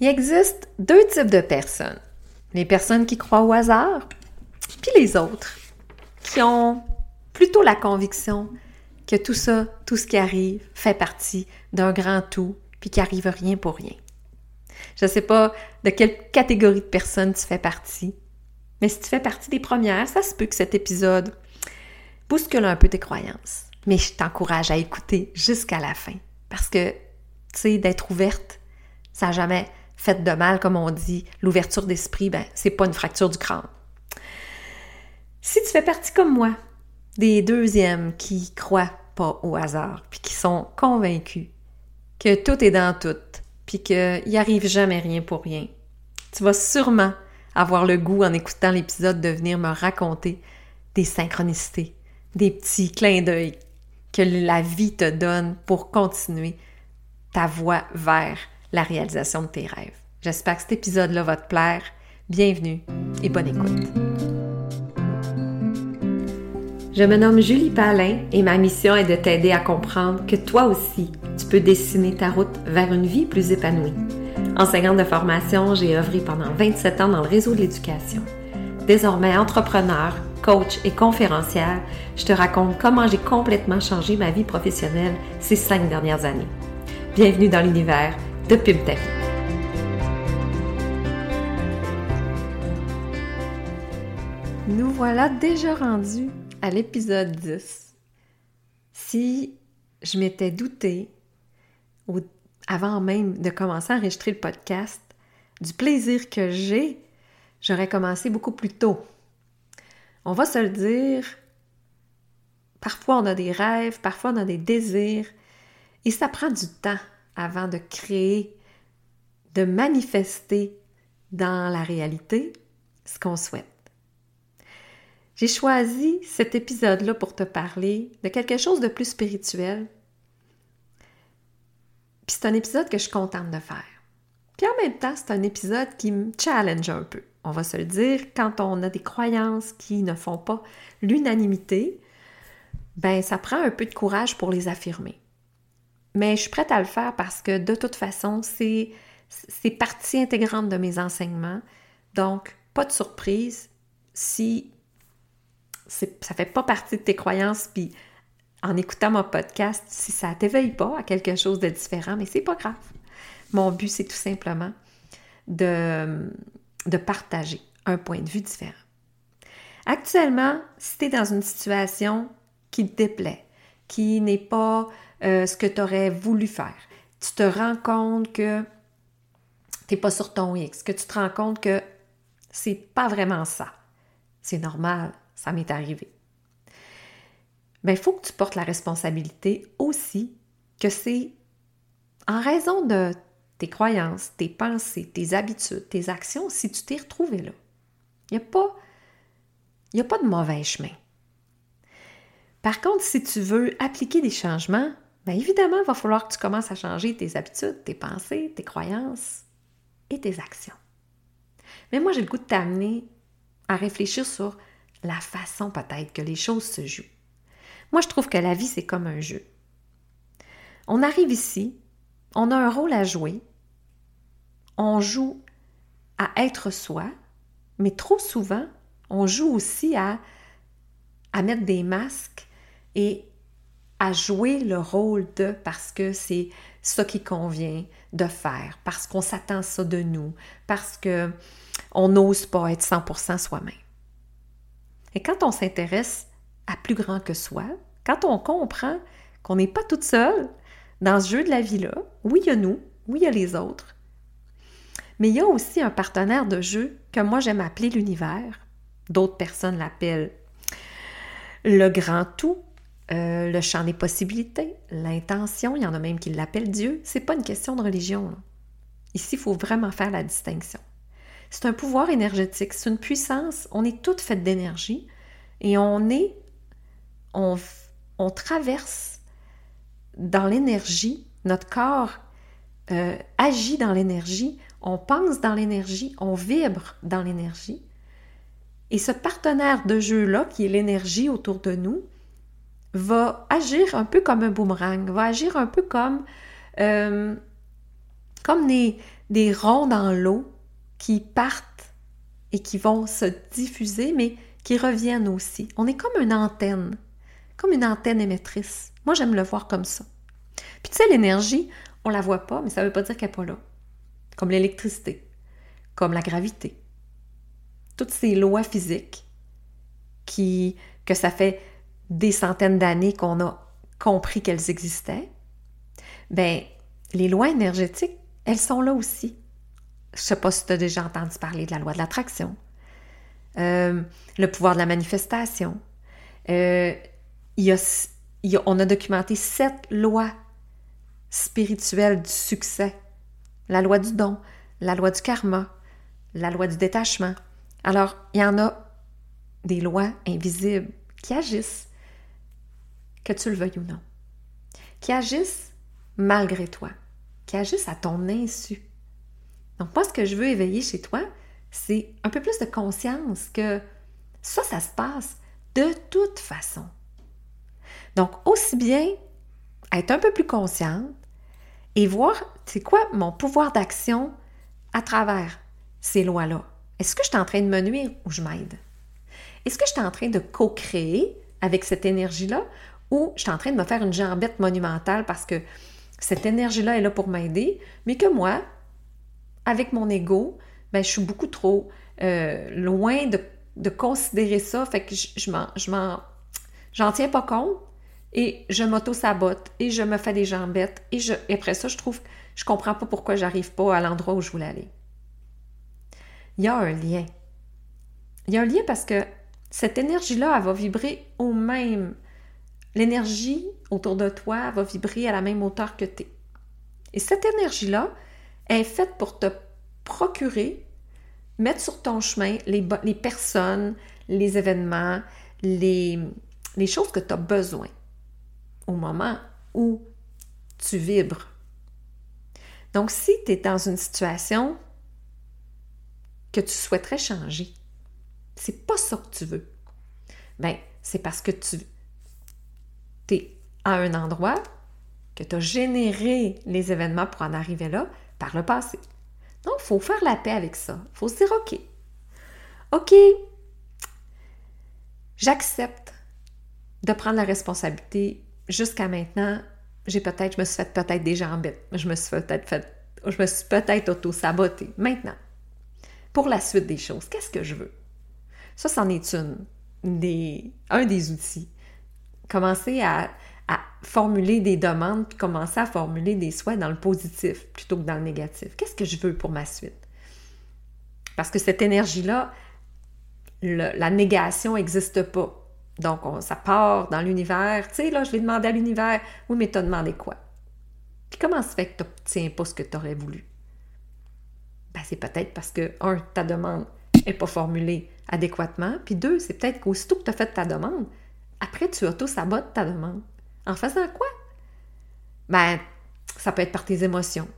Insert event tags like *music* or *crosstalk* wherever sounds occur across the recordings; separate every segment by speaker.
Speaker 1: Il existe deux types de personnes. Les personnes qui croient au hasard, puis les autres qui ont plutôt la conviction que tout ça, tout ce qui arrive, fait partie d'un grand tout, puis qu'il arrive rien pour rien. Je ne sais pas de quelle catégorie de personnes tu fais partie, mais si tu fais partie des premières, ça se peut que cet épisode bouscule un peu tes croyances. Mais je t'encourage à écouter jusqu'à la fin. Parce que, tu sais, d'être ouverte, ça n'a jamais fait de mal, comme on dit. L'ouverture d'esprit, ben, c'est pas une fracture du crâne. Si tu fais partie comme moi, des deuxièmes qui croient pas au hasard, puis qui sont convaincus que tout est dans tout, puis qu'il n'y arrive jamais rien pour rien, tu vas sûrement avoir le goût en écoutant l'épisode de venir me raconter des synchronicités, des petits clins d'œil que la vie te donne pour continuer ta voie vers la réalisation de tes rêves. J'espère que cet épisode-là va te plaire. Bienvenue et bonne écoute. Je me nomme Julie Palin et ma mission est de t'aider à comprendre que toi aussi, tu peux dessiner ta route vers une vie plus épanouie. Enseignante de formation, j'ai œuvré pendant 27 ans dans le réseau de l'éducation. Désormais entrepreneur, coach et conférencière, je te raconte comment j'ai complètement changé ma vie professionnelle ces cinq dernières années. Bienvenue dans l'univers de Nous voilà déjà rendus à l'épisode 10. Si je m'étais douté, avant même de commencer à enregistrer le podcast, du plaisir que j'ai, j'aurais commencé beaucoup plus tôt. On va se le dire, parfois on a des rêves, parfois on a des désirs, et ça prend du temps avant de créer, de manifester dans la réalité ce qu'on souhaite. J'ai choisi cet épisode-là pour te parler de quelque chose de plus spirituel. Puis c'est un épisode que je suis contente de faire. Puis en même temps, c'est un épisode qui me challenge un peu. On va se le dire, quand on a des croyances qui ne font pas l'unanimité, ben ça prend un peu de courage pour les affirmer. Mais je suis prête à le faire parce que de toute façon, c'est partie intégrante de mes enseignements. Donc, pas de surprise si ça ne fait pas partie de tes croyances, puis en écoutant mon podcast, si ça t'éveille pas à quelque chose de différent, mais c'est pas grave. Mon but, c'est tout simplement de, de partager un point de vue différent. Actuellement, si tu es dans une situation qui te déplaît, qui n'est pas euh, ce que tu aurais voulu faire, tu te rends compte que tu n'es pas sur ton X, que tu te rends compte que c'est pas vraiment ça. C'est normal, ça m'est arrivé. Mais il faut que tu portes la responsabilité aussi que c'est en raison de tes croyances, tes pensées, tes habitudes, tes actions, si tu t'es retrouvé là. Il n'y a, a pas de mauvais chemin. Par contre, si tu veux appliquer des changements, bien évidemment, il va falloir que tu commences à changer tes habitudes, tes pensées, tes croyances et tes actions. Mais moi, j'ai le goût de t'amener à réfléchir sur la façon peut-être que les choses se jouent. Moi, je trouve que la vie, c'est comme un jeu. On arrive ici, on a un rôle à jouer, on joue à être soi, mais trop souvent, on joue aussi à mettre des masques et à jouer le rôle de parce que c'est ça qui convient de faire, parce qu'on s'attend ça de nous, parce que on n'ose pas être 100% soi-même. Et quand on s'intéresse à plus grand que soi, quand on comprend qu'on n'est pas toute seule dans ce jeu de la vie-là, oui, il y a nous, oui, il y a les autres, mais il y a aussi un partenaire de jeu que moi j'aime appeler l'univers. D'autres personnes l'appellent le grand tout, euh, le champ des possibilités, l'intention, il y en a même qui l'appellent Dieu. C'est pas une question de religion. Ici, il faut vraiment faire la distinction. C'est un pouvoir énergétique, c'est une puissance. On est toutes faites d'énergie et on est, on, on traverse dans l'énergie. Notre corps euh, agit dans l'énergie, on pense dans l'énergie, on vibre dans l'énergie. Et ce partenaire de jeu-là, qui est l'énergie autour de nous, va agir un peu comme un boomerang, va agir un peu comme, euh, comme des, ronds dans l'eau qui partent et qui vont se diffuser, mais qui reviennent aussi. On est comme une antenne, comme une antenne émettrice. Moi, j'aime le voir comme ça. Puis tu sais, l'énergie, on la voit pas, mais ça ne veut pas dire qu'elle n'est pas là. Comme l'électricité, comme la gravité. Toutes ces lois physiques qui, que ça fait des centaines d'années qu'on a compris qu'elles existaient, ben les lois énergétiques, elles sont là aussi. Je sais pas si tu as déjà entendu parler de la loi de l'attraction, euh, le pouvoir de la manifestation. Euh, y a, on a documenté sept lois spirituelles du succès. La loi du don, la loi du karma, la loi du détachement. Alors, il y en a des lois invisibles qui agissent, que tu le veuilles ou non, qui agissent malgré toi, qui agissent à ton insu. Donc moi, ce que je veux éveiller chez toi, c'est un peu plus de conscience que ça, ça se passe de toute façon. Donc, aussi bien être un peu plus consciente et voir, c'est quoi mon pouvoir d'action à travers ces lois-là. Est-ce que je suis en train de me nuire ou je m'aide? Est-ce que je suis en train de co-créer avec cette énergie-là ou je suis en train de me faire une jambette monumentale parce que cette énergie-là est là pour m'aider, mais que moi, avec mon ego, ben, je suis beaucoup trop euh, loin de, considérer ça, fait que je, je m'en, j'en tiens pas compte et je m'auto-sabote et je me fais des jambettes et, je, et après ça, je trouve, je comprends pas pourquoi j'arrive pas à l'endroit où je voulais aller. Il y a un lien. Il y a un lien parce que cette énergie-là, elle va vibrer au même l'énergie autour de toi va vibrer à la même hauteur que tu. Et cette énergie-là est faite pour te procurer, mettre sur ton chemin les, personnes, les événements, les, les choses que tu as besoin au moment où tu vibres. Donc, si tu es dans une situation que tu souhaiterais changer, c'est pas ça que tu veux. Ben, c'est parce que tu à un endroit, que tu as généré les événements pour en arriver là par le passé. Donc, il faut faire la paix avec ça. Il faut se dire, OK, OK, j'accepte de prendre la responsabilité. Jusqu'à maintenant, j'ai peut-être, je me suis fait peut-être des jambettes. Je me suis peut-être fait, je me suis peut-être auto-sabotée. Maintenant, pour la suite des choses, qu'est-ce que je veux? Ça, c'en est un des outils commencer à, formuler des demandes, puis commencer à formuler des souhaits dans le positif plutôt que dans le négatif. Qu'est-ce que je veux pour ma suite? Parce que cette énergie-là, la négation n'existe pas. Donc, ça part dans l'univers. Tu sais, là, je vais demander à l'univers, oui, mais t'as demandé quoi? Puis comment se fait que tu n'obtiens pas ce que tu aurais voulu? Ben, c'est peut-être parce que, un, ta demande n'est pas formulée adéquatement, puis deux, c'est peut-être qu'aussitôt que tu as fait ta demande, après, tu auto-sabotes ta demande. En faisant quoi? Ben, ça peut être par tes émotions.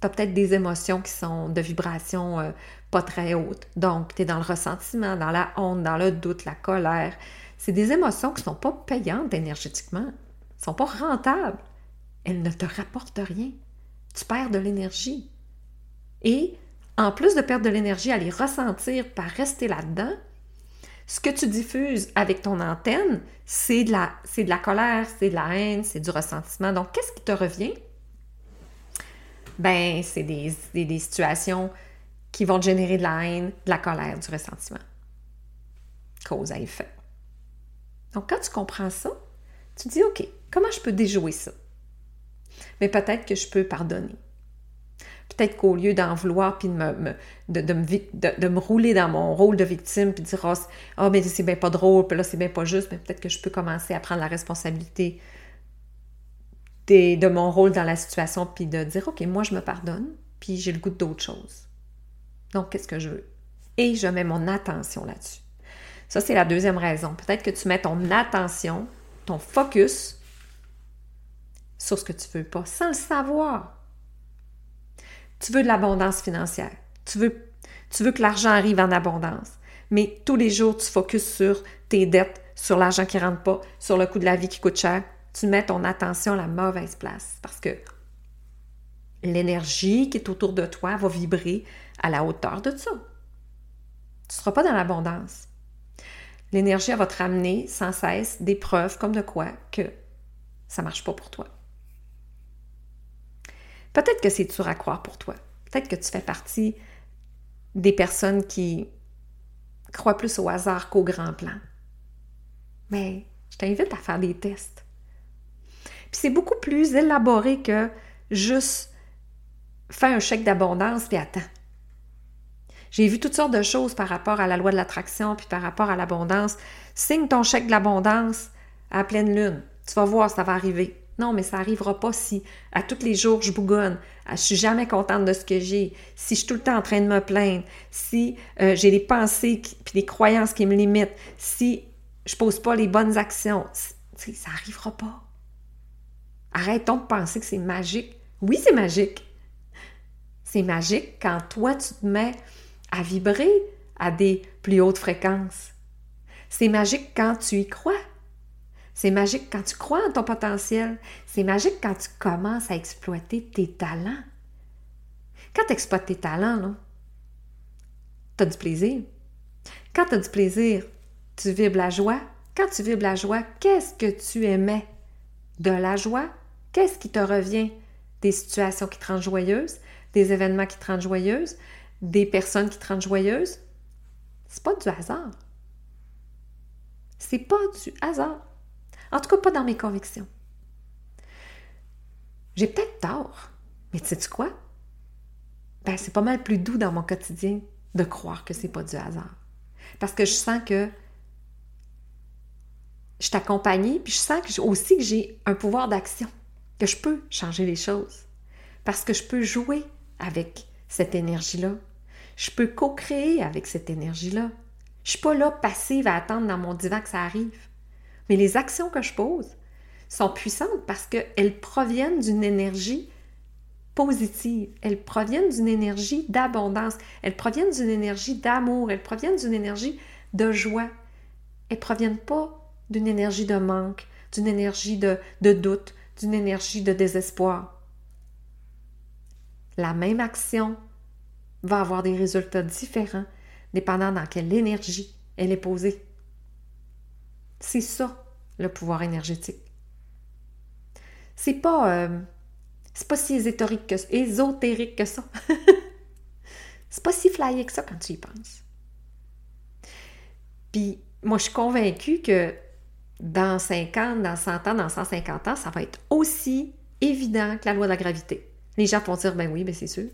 Speaker 1: Tu as peut-être des émotions qui sont de vibration euh, pas très haute. Donc, tu es dans le ressentiment, dans la honte, dans le doute, la colère. C'est des émotions qui ne sont pas payantes énergétiquement. Elles ne sont pas rentables. Elles ne te rapportent rien. Tu perds de l'énergie. Et en plus de perdre de l'énergie à les ressentir par rester là-dedans, ce que tu diffuses avec ton antenne, c'est de la, c'est de la colère, c'est de la haine, c'est du ressentiment. Donc, qu'est-ce qui te revient? Ben, c'est des, des, situations qui vont générer de la haine, de la colère, du ressentiment. Cause à effet. Donc, quand tu comprends ça, tu dis, OK, comment je peux déjouer ça? Mais peut-être que je peux pardonner. Peut-être qu'au lieu d'en vouloir puis de me, de, de, me, rouler dans mon rôle de victime puis de dire Ah, oh, mais c'est bien pas drôle, puis là, c'est bien pas juste, mais peut-être que je peux commencer à prendre la responsabilité de mon rôle dans la situation puis de dire OK, moi, je me pardonne, puis j'ai le goût d'autre chose. Donc, qu'est-ce que je veux? Et je mets mon attention là-dessus. Ça, c'est la deuxième raison. Peut-être que tu mets ton attention, ton focus sur ce que tu veux pas, sans le savoir. Tu veux de l'abondance financière. Tu veux, que l'argent arrive en abondance. Mais tous les jours, tu focuses sur tes dettes, sur l'argent qui ne rentre pas, sur le coût de la vie qui coûte cher. Tu mets ton attention à la mauvaise place parce que l'énergie qui est autour de toi va vibrer à la hauteur de ça. Tu ne seras pas dans l'abondance. L'énergie, va te ramener sans cesse des preuves comme de quoi que ça ne marche pas pour toi. Peut-être que c'est dur à croire pour toi. Peut-être que tu fais partie des personnes qui croient plus au hasard qu'au grand plan. Mais je t'invite à faire des tests. Puis c'est beaucoup plus élaboré que juste faire un chèque d'abondance puis attends. J'ai vu toutes sortes de choses par rapport à la loi de l'attraction puis par rapport à l'abondance. Signe ton chèque de l'abondance à pleine lune. Tu vas voir, ça va arriver. Non, mais ça n'arrivera pas si à tous les jours je bougonne, je suis jamais contente de ce que j'ai, si je suis tout le temps en train de me plaindre, si euh, j'ai des pensées puis des croyances qui me limitent, si je pose pas les bonnes actions. Ça n'arrivera pas. Arrêtons de penser que c'est magique. Oui, c'est magique. C'est magique quand toi, tu te mets à vibrer à des plus hautes fréquences. C'est magique quand tu y crois. C'est magique quand tu crois en ton potentiel. C'est magique quand tu commences à exploiter tes talents. Quand tu exploites tes talents, tu as du plaisir. Quand tu as du plaisir, tu vibres la joie. Quand tu vibres la joie, qu'est-ce que tu aimais? De la joie? Qu'est-ce qui te revient? Des situations qui te rendent joyeuse, des événements qui te rendent joyeuse, des personnes qui te rendent joyeuse? C'est pas du hasard. C'est pas du hasard. En tout cas, pas dans mes convictions. J'ai peut-être tort, mais tu sais quoi? Ben, c'est pas mal plus doux dans mon quotidien de croire que c'est pas du hasard. Parce que je sens que je t'accompagne, puis je sens que aussi que j'ai un pouvoir d'action, que je peux changer les choses. Parce que je peux jouer avec cette énergie-là. Je peux co-créer avec cette énergie-là. Je suis pas là passive à attendre dans mon divan que ça arrive. Mais les actions que je pose sont puissantes parce qu'elles proviennent d'une énergie positive, elles proviennent d'une énergie d'abondance, elles proviennent d'une énergie d'amour, elles proviennent d'une énergie de joie. Elles proviennent pas d'une énergie de manque, d'une énergie de doute, d'une énergie de désespoir. La même action va avoir des résultats différents dépendant dans quelle énergie elle est posée. C'est ça, le pouvoir énergétique. C'est pas, euh, pas si ésotérique que, ésotérique que ça. *laughs* c'est pas si flyé que ça quand tu y penses. Puis, moi, je suis convaincue que dans 50, dans 100 ans, dans 150 ans, ça va être aussi évident que la loi de la gravité. Les gens vont dire, ben oui, ben c'est sûr.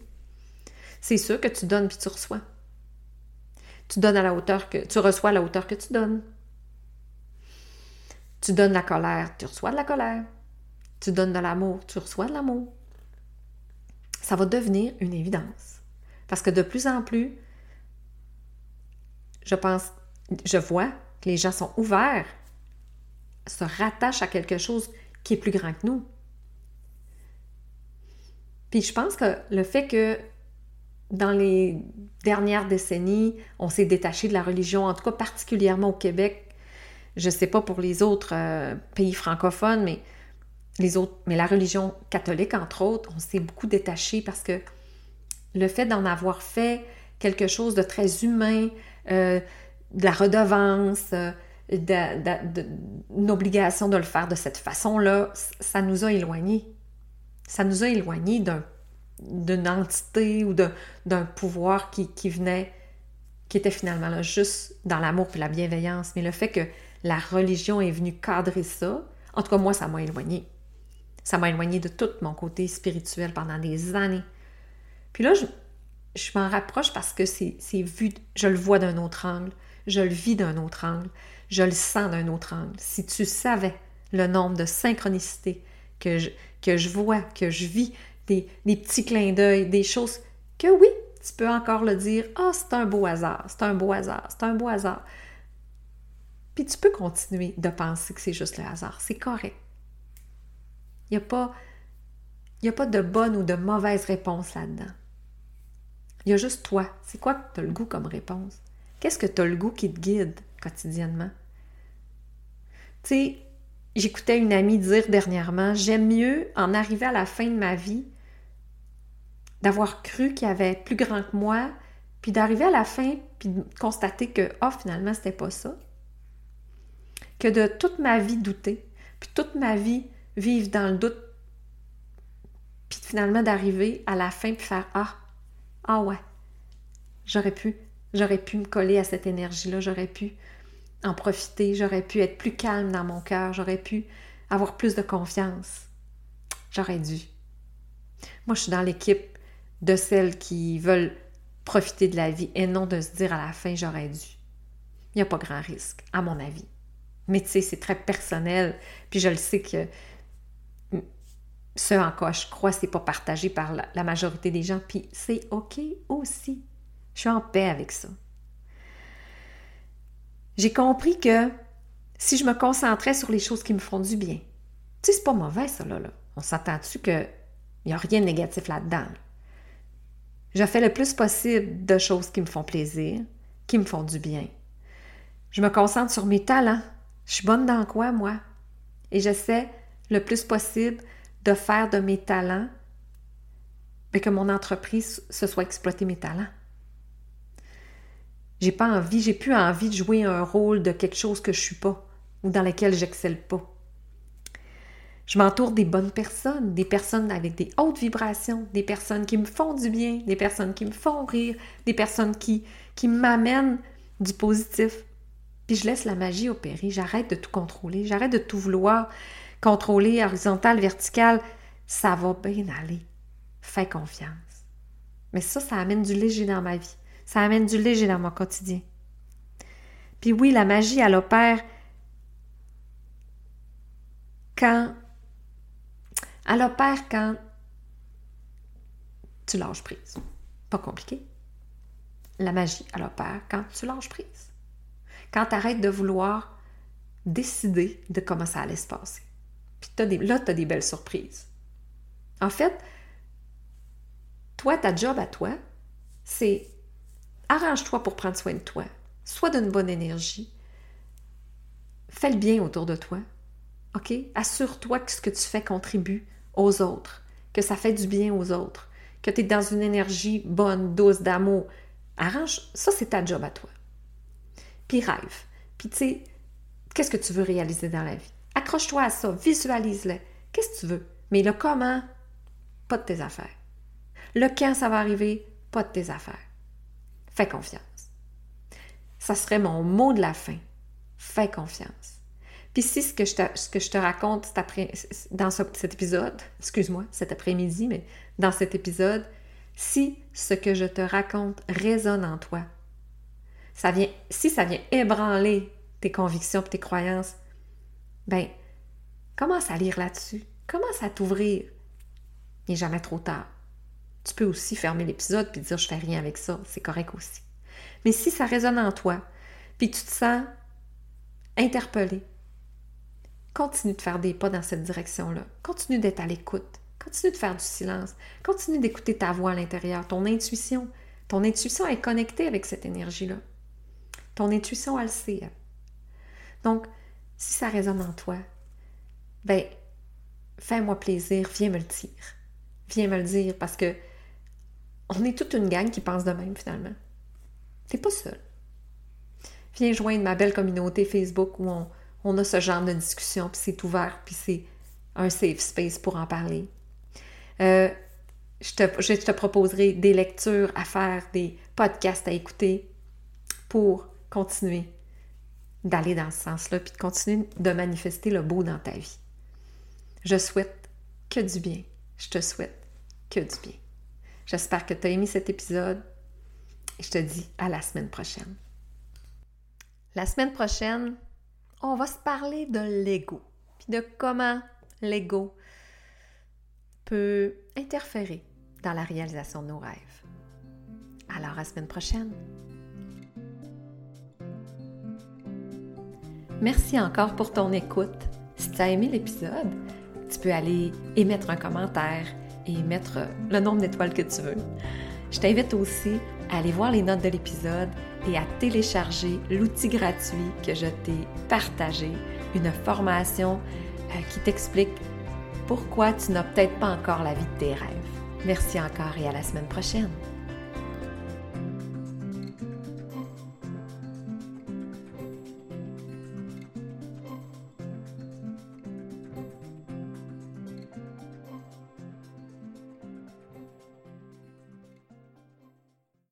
Speaker 1: C'est sûr que tu donnes puis tu reçois. Tu donnes à la hauteur que tu reçois à la hauteur que tu donnes. Tu donnes la colère, tu reçois de la colère. Tu donnes de l'amour, tu reçois de l'amour. Ça va devenir une évidence. Parce que de plus en plus, je pense, je vois que les gens sont ouverts, se rattachent à quelque chose qui est plus grand que nous. Puis je pense que le fait que dans les dernières décennies, on s'est détaché de la religion, en tout cas particulièrement au Québec, je ne sais pas pour les autres euh, pays francophones, mais les autres, mais la religion catholique, entre autres, on s'est beaucoup détaché parce que le fait d'en avoir fait quelque chose de très humain, euh, de la redevance, euh, obligation de le faire de cette façon-là, ça nous a éloignés. Ça nous a éloignés d'une entité ou d'un pouvoir qui, qui, venait, qui était finalement là juste dans l'amour et la bienveillance. Mais le fait que la religion est venue cadrer ça. En tout cas, moi, ça m'a éloigné. Ça m'a éloigné de tout mon côté spirituel pendant des années. Puis là, je, je m'en rapproche parce que c'est vu, je le vois d'un autre angle, je le vis d'un autre angle, je le sens d'un autre angle. Si tu savais le nombre de synchronicités que je, que je vois, que je vis, des, des petits clins d'œil, des choses que oui, tu peux encore le dire, ah, c'est un beau hasard, c'est un beau hasard, c'est un beau hasard. Puis tu peux continuer de penser que c'est juste le hasard. C'est correct. Il n'y a, pas, pas de bonne ou de mauvaise réponse là-dedans. Il y a juste toi. C'est quoi que tu as le goût comme réponse? Qu'est-ce que tu as le goût qui te guide quotidiennement? Tu sais, j'écoutais une amie dire dernièrement, j'aime mieux en arriver à la fin de ma vie d'avoir cru qu'il y avait plus grand que moi, puis d'arriver à la fin, puis de constater que, oh, finalement, c'était pas ça. Que de toute ma vie douter, puis toute ma vie vivre dans le doute, puis finalement d'arriver à la fin, puis faire, ah, ah ouais, j'aurais pu, j'aurais pu me coller à cette énergie-là, j'aurais pu en profiter, j'aurais pu être plus calme dans mon cœur, j'aurais pu avoir plus de confiance. J'aurais dû. Moi, je suis dans l'équipe de celles qui veulent profiter de la vie et non de se dire à la fin j'aurais dû. Il n'y a pas grand risque, à mon avis. Mais tu sais, c'est très personnel, puis je le sais que ce en quoi je crois, c'est pas partagé par la, majorité des gens, puis c'est OK aussi. Je suis en paix avec ça. J'ai compris que si je me concentrais sur les choses qui me font du bien, tu sais, c'est pas mauvais ça, là. là. On s'entend dessus qu'il n'y a rien de négatif là-dedans. Je fais le plus possible de choses qui me font plaisir, qui me font du bien. Je me concentre sur mes talents. Je suis bonne dans quoi, moi? Et j'essaie le plus possible de faire de mes talents, mais que mon entreprise se soit exploiter mes talents. J'ai pas envie, j'ai plus envie de jouer un rôle de quelque chose que je suis pas ou dans lequel j'excelle pas. Je m'entoure des bonnes personnes, des personnes avec des hautes vibrations, des personnes qui me font du bien, des personnes qui me font rire, des personnes qui, qui m'amènent du positif. Puis je laisse la magie opérer, j'arrête de tout contrôler, j'arrête de tout vouloir contrôler, horizontal, vertical. Ça va bien aller. Fais confiance. Mais ça, ça amène du léger dans ma vie. Ça amène du léger dans mon quotidien. Puis oui, la magie, elle opère quand elle opère quand tu lâches prise. Pas compliqué. La magie, elle opère quand tu lâches prise. Quand tu arrêtes de vouloir décider de comment ça allait se passer. Puis là, tu as des belles surprises. En fait, toi, ta job à toi, c'est arrange-toi pour prendre soin de toi. Sois d'une bonne énergie. Fais le bien autour de toi. OK? Assure-toi que ce que tu fais contribue aux autres, que ça fait du bien aux autres, que tu es dans une énergie bonne, douce, d'amour. Arrange, ça c'est ta job à toi. Puis rêve. Puis tu sais, qu'est-ce que tu veux réaliser dans la vie? Accroche-toi à ça, visualise-le. Qu'est-ce que tu veux? Mais le comment, pas de tes affaires. Le quand ça va arriver, pas de tes affaires. Fais confiance. Ça serait mon mot de la fin. Fais confiance. Puis si ce que je te, raconte après, dans cet épisode, excuse-moi, cet après-midi, mais dans cet épisode, si ce que je te raconte résonne en toi, si ça vient ébranler tes convictions et tes croyances, ben, commence à lire là-dessus. Commence à t'ouvrir. Il n'est jamais trop tard. Tu peux aussi fermer l'épisode puis dire je fais rien avec ça. C'est correct aussi. Mais si ça résonne en toi, puis tu te sens interpellé, continue de faire des pas dans cette direction-là. Continue d'être à l'écoute. Continue de faire du silence. Continue d'écouter ta voix à l'intérieur, ton intuition. Ton intuition est connectée avec cette énergie-là. Ton intuition, elle sait. Donc, si ça résonne en toi, ben, fais-moi plaisir, viens me le dire. Viens me le dire parce que on est toute une gang qui pense de même finalement. T'es pas seul. Viens joindre ma belle communauté Facebook où on, on a ce genre de discussion, puis c'est ouvert, puis c'est un safe space pour en parler. Euh, je, te, je te proposerai des lectures à faire, des podcasts à écouter pour continuer d'aller dans ce sens-là, puis de continuer de manifester le beau dans ta vie. Je souhaite que du bien. Je te souhaite que du bien. J'espère que tu as aimé cet épisode et je te dis à la semaine prochaine. La semaine prochaine, on va se parler de l'ego, puis de comment l'ego peut interférer dans la réalisation de nos rêves. Alors, à la semaine prochaine. Merci encore pour ton écoute. Si tu as aimé l'épisode, tu peux aller émettre un commentaire et mettre le nombre d'étoiles que tu veux. Je t'invite aussi à aller voir les notes de l'épisode et à télécharger l'outil gratuit que je t'ai partagé, une formation euh, qui t'explique pourquoi tu n'as peut-être pas encore la vie de tes rêves. Merci encore et à la semaine prochaine.